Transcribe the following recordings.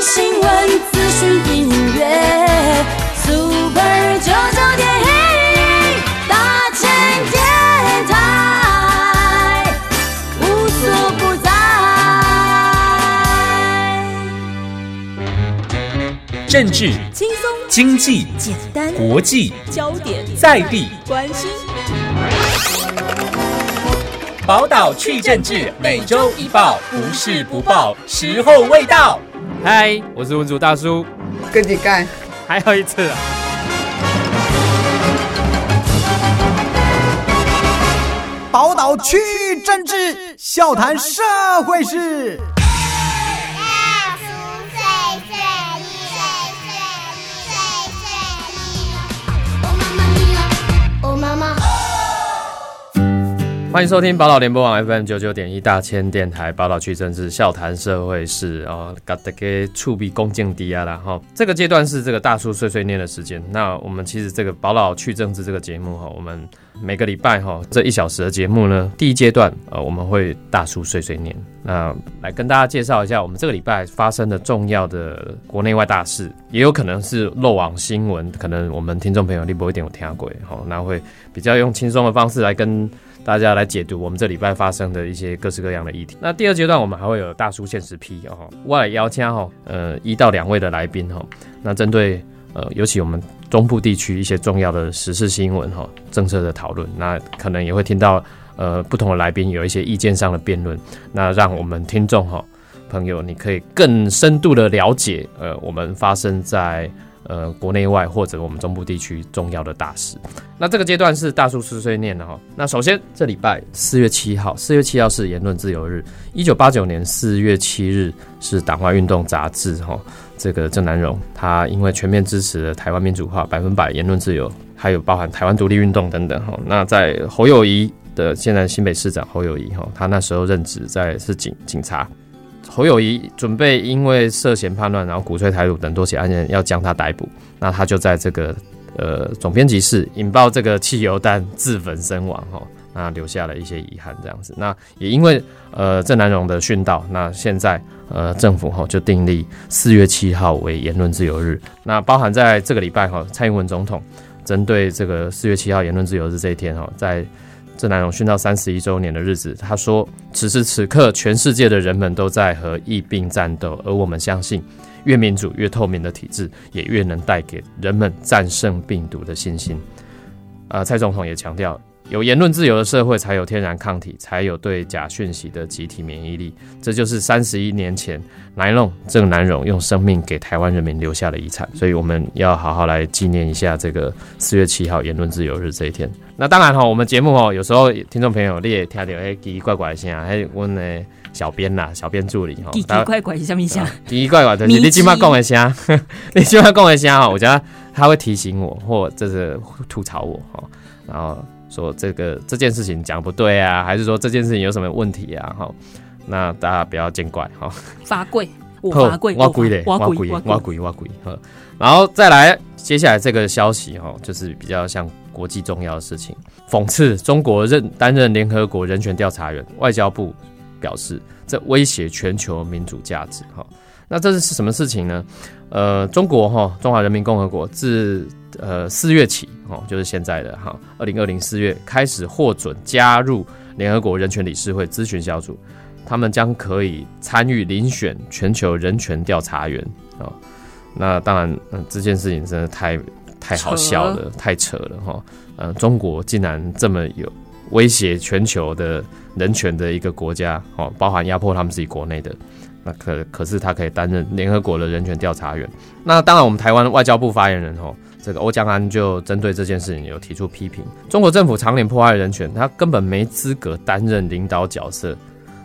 新闻、资讯、音乐，Super 九九点一大千电台，无所不在。政治、轻松经济、简单，国际、焦点在地，关心。宝岛去政治，每周一报，不是不报，时候未到。嗨，我是文主大叔，跟你干。还有一次啊，宝岛区域政治，笑谈社会事。欢迎收听宝岛联播网 FM 九九点一大千电台宝岛区政治笑谈社会事哦，搞得给触壁恭敬低啊啦哈。这个阶段是这个大叔碎碎念的时间。那我们其实这个宝岛去政治这个节目哈，我们每个礼拜哈这一小时的节目呢，第一阶段呃我们会大叔碎碎念。那来跟大家介绍一下我们这个礼拜发生的重要的国内外大事，也有可能是漏网新闻，可能我们听众朋友你不一定有听过哈，那会比较用轻松的方式来跟。大家来解读我们这礼拜发生的一些各式各样的议题。那第二阶段我们还会有大叔现实批哦，我来邀请哈呃一到两位的来宾哈。那针对呃尤其我们中部地区一些重要的时事新闻哈政策的讨论，那可能也会听到呃不同的来宾有一些意见上的辩论，那让我们听众哈朋友你可以更深度的了解呃我们发生在。呃，国内外或者我们中部地区重要的大事，那这个阶段是大叔碎碎念的哈。那首先这礼拜四月七号，四月七号是言论自由日。一九八九年四月七日是党外运动杂志哈，这个郑南荣他因为全面支持了台湾民主化、百分百言论自由，还有包含台湾独立运动等等哈。那在侯友谊的现在新北市长侯友谊哈，他那时候任职在是警警察。侯友谊准备因为涉嫌叛乱，然后鼓吹台独等多起案件，要将他逮捕。那他就在这个呃总编辑室引爆这个汽油弹自焚身亡哈，那留下了一些遗憾这样子。那也因为呃郑南荣的殉道，那现在呃政府哈就订立四月七号为言论自由日。那包含在这个礼拜哈，蔡英文总统针对这个四月七号言论自由日这一天哈，在郑南荣殉道三十一周年的日子，他说：“此时此刻，全世界的人们都在和疫病战斗，而我们相信，越民主、越透明的体制，也越能带给人们战胜病毒的信心。”啊，蔡总统也强调。有言论自由的社会，才有天然抗体，才有对假讯息的集体免疫力。这就是三十一年前南龙郑南荣用生命给台湾人民留下的遗产。所以我们要好好来纪念一下这个四月七号言论自由日这一天。那当然哈，我们节目哦，有时候听众朋友你也听到哎奇奇怪怪的声，还有我的小编呐，小编助理哈，奇奇怪怪是什么声？奇奇怪怪的，你今晚讲一下，你今晚讲一下哈，我觉得他会提醒我，或者是吐槽我哈，然后。说这个这件事情讲不对啊，还是说这件事情有什么问题啊？哈，那大家不要见怪哈。罚跪，我罚跪，挖跪嘞，挖跪，挖跪，挖跪。哈，然后再来，接下来这个消息哈，就是比较像国际重要的事情。讽刺中国任担任联合国人权调查员，外交部表示这威胁全球民主价值。哈，那这是什么事情呢？呃，中国哈，中华人民共和国自呃四月起哦，就是现在的哈，二零二零四月开始获准加入联合国人权理事会咨询小组，他们将可以参与遴选全球人权调查员啊。那当然，嗯，这件事情真的太太好笑了，太扯了哈。呃，中国竟然这么有威胁全球的人权的一个国家哦，包含压迫他们自己国内的。那可可是他可以担任联合国的人权调查员。那当然，我们台湾外交部发言人哦，这个欧江安就针对这件事情有提出批评：中国政府常年破坏人权，他根本没资格担任领导角色。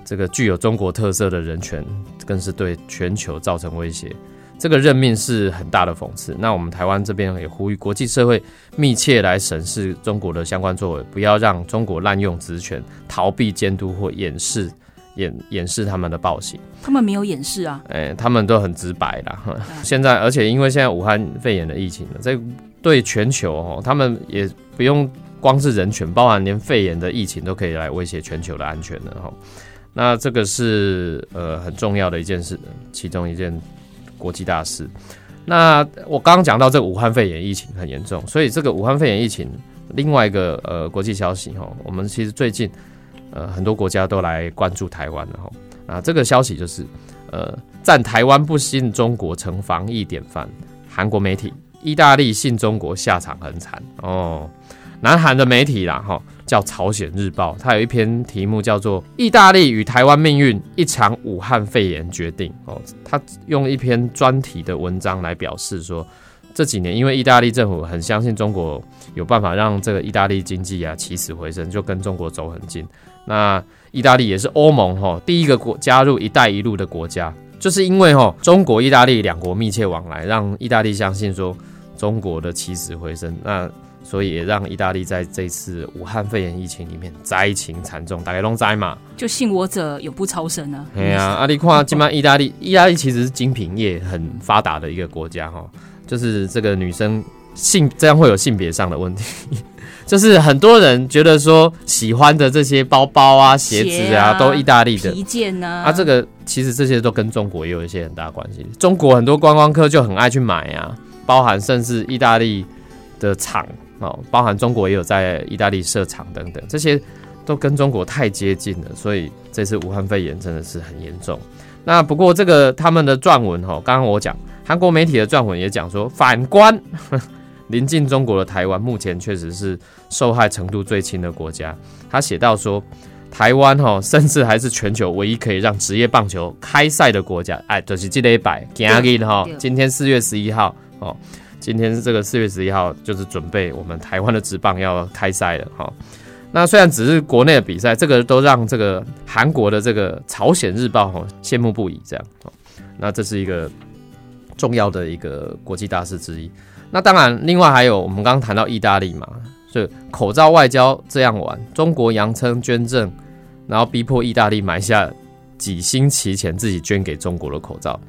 这个具有中国特色的人权，更是对全球造成威胁。这个任命是很大的讽刺。那我们台湾这边也呼吁国际社会密切来审视中国的相关作为，不要让中国滥用职权，逃避监督或掩饰。掩掩饰他们的暴行，他们没有掩饰啊，哎，他们都很直白啦。现在，而且因为现在武汉肺炎的疫情呢，这对全球哦，他们也不用光是人权，包含连肺炎的疫情都可以来威胁全球的安全的哈。那这个是呃很重要的一件事，其中一件国际大事。那我刚刚讲到这个武汉肺炎疫情很严重，所以这个武汉肺炎疫情另外一个呃国际消息哈，我们其实最近呃很多国家都来关注台湾了哈。啊，这个消息就是呃赞台湾不信中国成防疫典范，韩国媒体意大利信中国下场很惨哦。南韩的媒体啦哈叫朝鲜日报，它有一篇题目叫做《意大利与台湾命运：一场武汉肺炎决定》哦，它用一篇专题的文章来表示说，这几年因为意大利政府很相信中国有办法让这个意大利经济啊起死回生，就跟中国走很近。那意大利也是欧盟哈第一个国加入“一带一路”的国家，就是因为哈中国、意大利两国密切往来，让意大利相信说中国的起死回生。那所以也让意大利在这次武汉肺炎疫情里面灾情惨重，大概拢灾嘛。就信我者永不超生啊！哎呀，阿里夸今嘛，意大利，意大利其实是精品业很发达的一个国家哈。就是这个女生性这样会有性别上的问题，就是很多人觉得说喜欢的这些包包啊、鞋子啊，都意大利的皮件呐。啊，这个其实这些都跟中国也有一些很大关系。中国很多观光客就很爱去买啊，包含甚至意大利的厂。哦，包含中国也有在意大利设厂等等，这些都跟中国太接近了，所以这次武汉肺炎真的是很严重。那不过这个他们的撰文哈，刚刚我讲韩国媒体的撰文也讲说，反观临近中国的台湾，目前确实是受害程度最轻的国家。他写到说，台湾哈，甚至还是全球唯一可以让职业棒球开赛的国家。哎，就是这一百，今日哈，今天四月十一号哦。今天是这个四月十一号，就是准备我们台湾的职棒要开赛了哈。那虽然只是国内的比赛，这个都让这个韩国的这个朝鲜日报哈羡慕不已。这样，那这是一个重要的一个国际大事之一。那当然，另外还有我们刚刚谈到意大利嘛，就口罩外交这样玩，中国扬称捐赠，然后逼迫意大利买下几星期前自己捐给中国的口罩。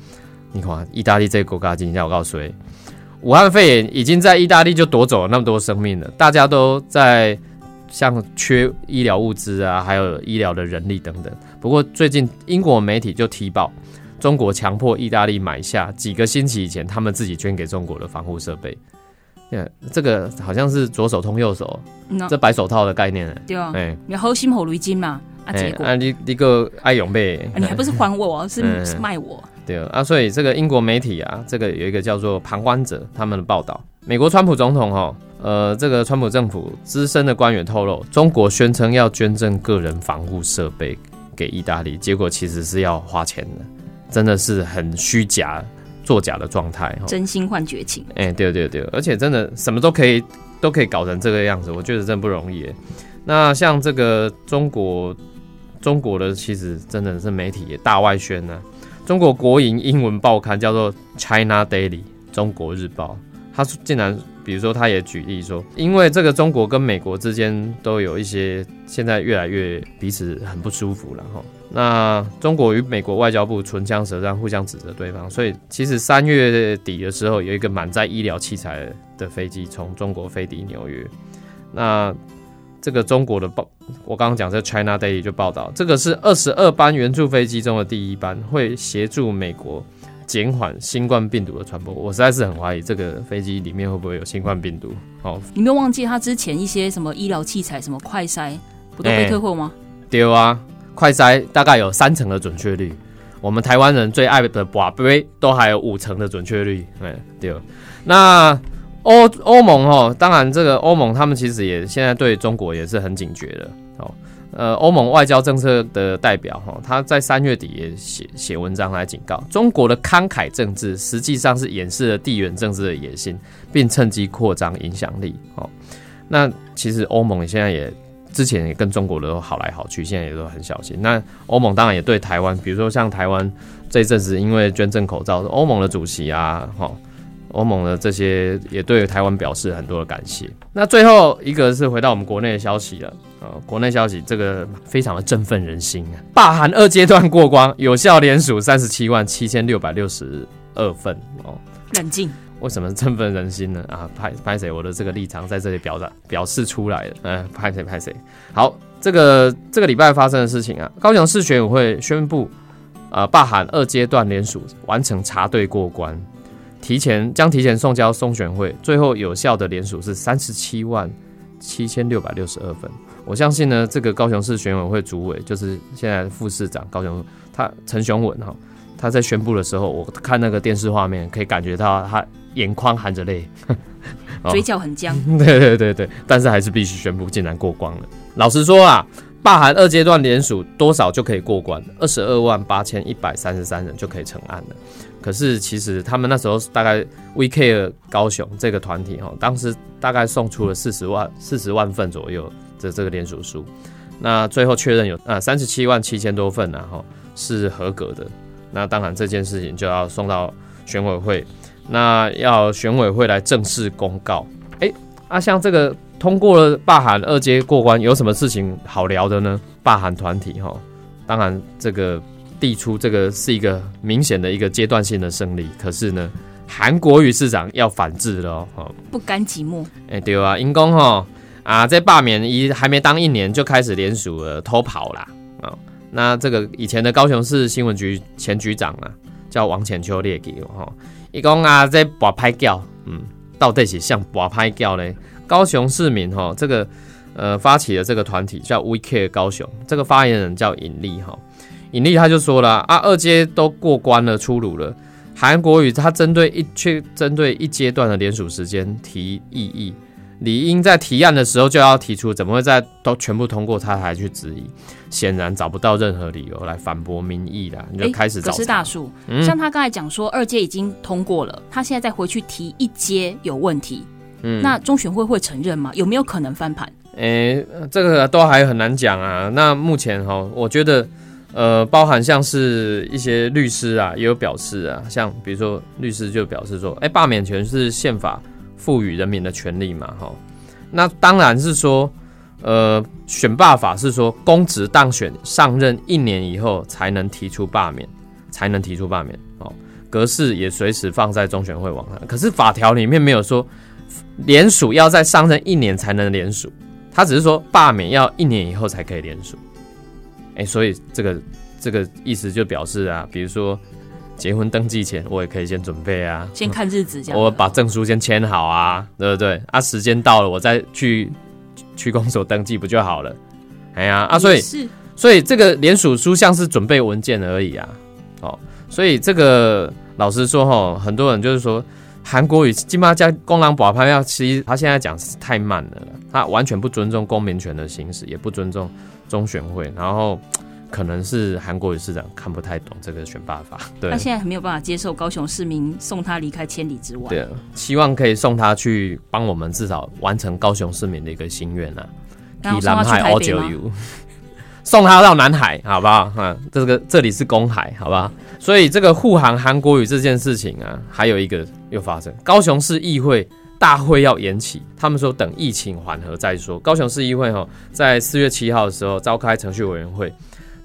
你看，意大利这个国家今天我告诉你。武汉肺炎已经在意大利就夺走了那么多生命了，大家都在像缺医疗物资啊，还有医疗的人力等等。不过最近英国媒体就提报，中国强迫意大利买下几个星期以前他们自己捐给中国的防护设备。这个好像是左手通右手，这白手套的概念。对啊，哎，你好心好如金嘛，啊结果？啊你你个爱勇呗，你还不是还我，是卖我。对啊，所以这个英国媒体啊，这个有一个叫做旁观者他们的报道，美国川普总统哈，呃，这个川普政府资深的官员透露，中国宣称要捐赠个人防护设备给意大利，结果其实是要花钱的，真的是很虚假、作假的状态，真心换绝情。哎，对对对，而且真的什么都可以都可以搞成这个样子，我觉得真不容易。那像这个中国，中国的其实真的是媒体也大外宣呢。中国国营英文报刊叫做《China Daily》中国日报，他竟然，比如说，他也举例说，因为这个中国跟美国之间都有一些现在越来越彼此很不舒服了哈。那中国与美国外交部唇枪舌战，互相指责对方，所以其实三月底的时候，有一个满载医疗器材的飞机从中国飞抵纽约，那。这个中国的报，我刚刚讲在 China Daily 就报道，这个是二十二班援助飞机中的第一班，会协助美国减缓新冠病毒的传播。我实在是很怀疑这个飞机里面会不会有新冠病毒。哦，你没有忘记他之前一些什么医疗器材，什么快筛，不都被退货吗？丢啊，快筛大概有三成的准确率，我们台湾人最爱的宝贝都还有五成的准确率。哎，丢，那。欧欧盟哦，当然这个欧盟他们其实也现在对中国也是很警觉的哦。呃，欧盟外交政策的代表哈，他在三月底也写写文章来警告中国的慷慨政治实际上是掩饰了地缘政治的野心，并趁机扩张影响力。哦，那其实欧盟现在也之前也跟中国的好来好去，现在也都很小心。那欧盟当然也对台湾，比如说像台湾这一阵子因为捐赠口罩，欧盟的主席啊，哈。欧盟的这些也对台湾表示很多的感谢。那最后一个是回到我们国内的消息了，呃，国内消息这个非常的振奋人心啊！罢韩二阶段过关，有效联署三十七万七千六百六十二份哦。冷静，为什么振奋人心呢？啊，拍拍谁？我的这个立场在这里表达表示出来了。嗯，拍谁？拍谁？好，这个这个礼拜发生的事情啊，高雄市选委会宣布。呃，罢韩二阶段联署完成查对过关，提前将提前送交中选会，最后有效的联署是三十七万七千六百六十二份。我相信呢，这个高雄市选委会主委就是现在副市长高雄，他陈雄文哈，他在宣布的时候，我看那个电视画面，可以感觉到他眼眶含着泪，哦嘴角很僵。对对对对，但是还是必须宣布，竟然过关了。老实说啊，罢韩二阶段联署多少就可以过关，二十二万八千一百三十三人就可以成案了。可是其实他们那时候大概 VK 高雄这个团体哈，当时大概送出了四十万四十万份左右的这个联署书，那最后确认有啊三十七万七千多份然后是合格的。那当然这件事情就要送到选委会，那要选委会来正式公告。哎，啊，像这个通过了罢韩二阶过关，有什么事情好聊的呢？罢韩团体哈，当然这个递出这个是一个明显的一个阶段性的胜利，可是呢，韩国瑜市长要反制了哦。哦不甘寂寞，哎、对啊，因公哈啊，在罢免一还没当一年就开始联署了，偷跑啦啊、哦那这个以前的高雄市新闻局前局长啊，叫王浅秋列给我哈，一公啊在拔拍叫，嗯，到底是像拔拍叫嘞？高雄市民哈，这个呃发起的这个团体叫 We Care 高雄，这个发言人叫尹力哈，尹力他就说了啊，二阶都过关了，出炉了。韩国瑜他针对一却针对一阶段的联署时间提异议，理应在提案的时候就要提出，怎么会在都全部通过他还去质疑？显然找不到任何理由来反驳民意啦，你就诶开始找可是大树，嗯像他刚才讲说二阶已经通过了，他现在再回去提一阶有问题，嗯那中选会会承认吗？有没有可能翻盘？诶、这个都还很难讲啊。那目前哈，我觉得呃，包含像是一些律师啊，也有表示啊，像比如说律师就表示说，哎、罢免权是宪法赋予人民的权利嘛，哈。那当然是说，呃，选罢法是说公职当选上任一年以后才能提出罢免，才能提出罢免哦。格式也随时放在中选会网上，可是法条里面没有说联署要在上任一年才能联署。他只是说罢免要一年以后才可以联署，哎、所以这个这个意思就表示啊，比如说结婚登记前，我也可以先准备啊，先看日子这样。我把证书先签好啊，对不对？啊，时间到了，我再去去公所登记不就好了？哎呀，啊，所以是所以这个联署书像是准备文件而已啊，哦，所以这个老实说哈，很多人就是说韩国语金马加公狼保拍要，其实他现在讲是太慢了啦，他完全不尊重公民权的行使，也不尊重中选会，然后可能是韩国瑜市长看不太懂这个选罢法，对他。现在还没有办法接受高雄市民送他离开千里之外。对，希望可以送他去帮我们至少完成高雄市民的一个心愿啊！然后送他去台北吗？送他到南海，好不好？嗯，这个这里是公海，好不好？所以这个护航韩国瑜这件事情啊，还有一个又发生，高雄市议会大会要延期，他们说等疫情缓和再说。高雄市议会哈，在四月七号的时候召开程序委员会，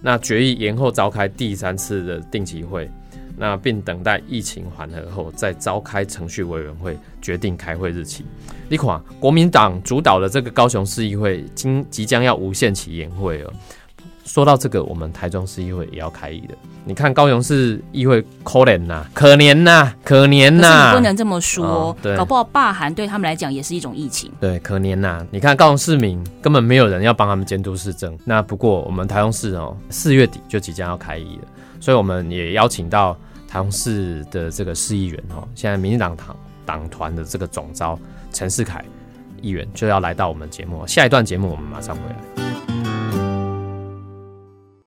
那决议延后召开第三次的定期会，那并等待疫情缓和后再召开程序委员会决定开会日期。你看，国民党主导的这个高雄市议会今即将要无限期延会了。说到这个，我们台中市议会也要开议的。你看高雄市议会可怜呐，可怜呐，可怜呐，你不能这么说哦，对搞不好罢韩对他们来讲也是一种疫情。对，可怜呐！你看高雄市民根本没有人要帮他们监督市政。那不过我们台中市哦，四月底就即将要开议了，所以我们也邀请到台中市的这个市议员哦，现在民进党党党团的这个总召陈世凯议员就要来到我们节目。下一段节目我们马上回来。